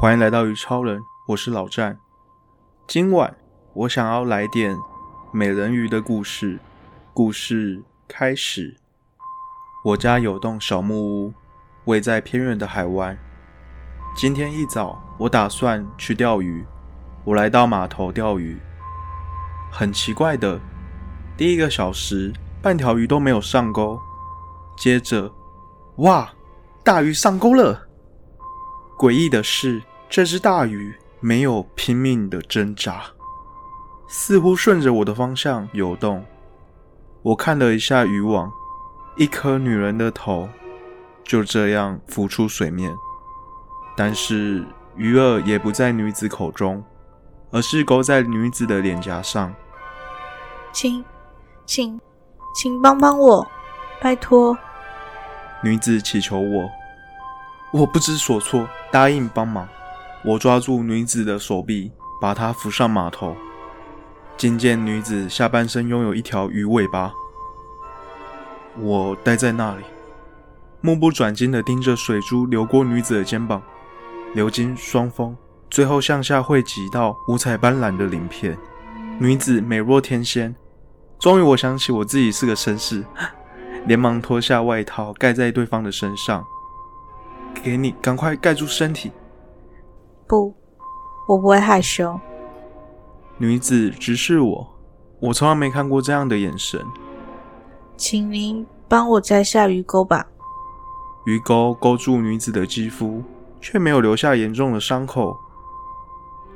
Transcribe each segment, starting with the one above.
欢迎来到鱼超人，我是老战。今晚我想要来点美人鱼的故事。故事开始。我家有栋小木屋，位在偏远的海湾。今天一早，我打算去钓鱼。我来到码头钓鱼，很奇怪的，第一个小时半条鱼都没有上钩。接着，哇，大鱼上钩了！诡异的是，这只大鱼没有拼命的挣扎，似乎顺着我的方向游动。我看了一下渔网，一颗女人的头就这样浮出水面，但是鱼饵也不在女子口中，而是勾在女子的脸颊上。请，请，请帮帮我，拜托！女子祈求我。我不知所措，答应帮忙。我抓住女子的手臂，把她扶上码头。仅见女子下半身拥有一条鱼尾巴。我待在那里，目不转睛地盯着水珠流过女子的肩膀，流经双峰，最后向下汇集到五彩斑斓的鳞片。女子美若天仙。终于，我想起我自己是个绅士，连忙脱下外套盖在对方的身上。给你，赶快盖住身体。不，我不会害羞。女子直视我，我从来没看过这样的眼神。请您帮我摘下鱼钩吧。鱼钩勾住女子的肌肤，却没有留下严重的伤口。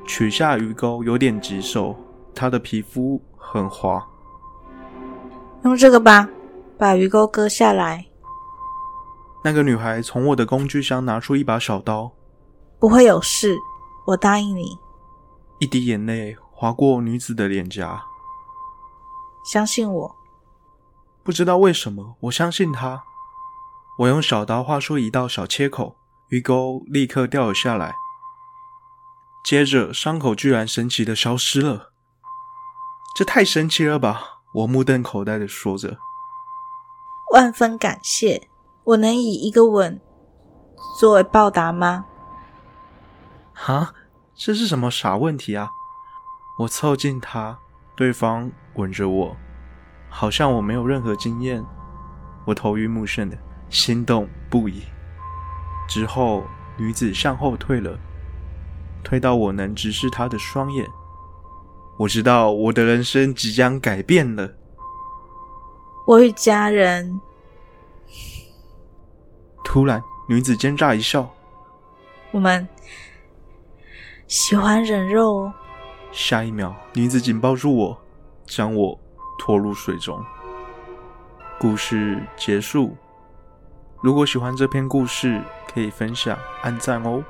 取下鱼钩有点棘手，她的皮肤很滑。用这个吧，把鱼钩割下来。那个女孩从我的工具箱拿出一把小刀，不会有事，我答应你。一滴眼泪划过女子的脸颊，相信我。不知道为什么，我相信他。我用小刀划出一道小切口，鱼钩立刻掉了下来，接着伤口居然神奇的消失了。这太神奇了吧！我目瞪口呆的说着，万分感谢。我能以一个吻作为报答吗？哈，这是什么傻问题啊！我凑近他，对方吻着我，好像我没有任何经验。我头晕目眩的，心动不已。之后，女子向后退了，退到我能直视她的双眼。我知道我的人生即将改变了。我与家人。突然，女子奸诈一笑：“我们喜欢人肉。”下一秒，女子紧抱住我，将我拖入水中。故事结束。如果喜欢这篇故事，可以分享、按赞哦。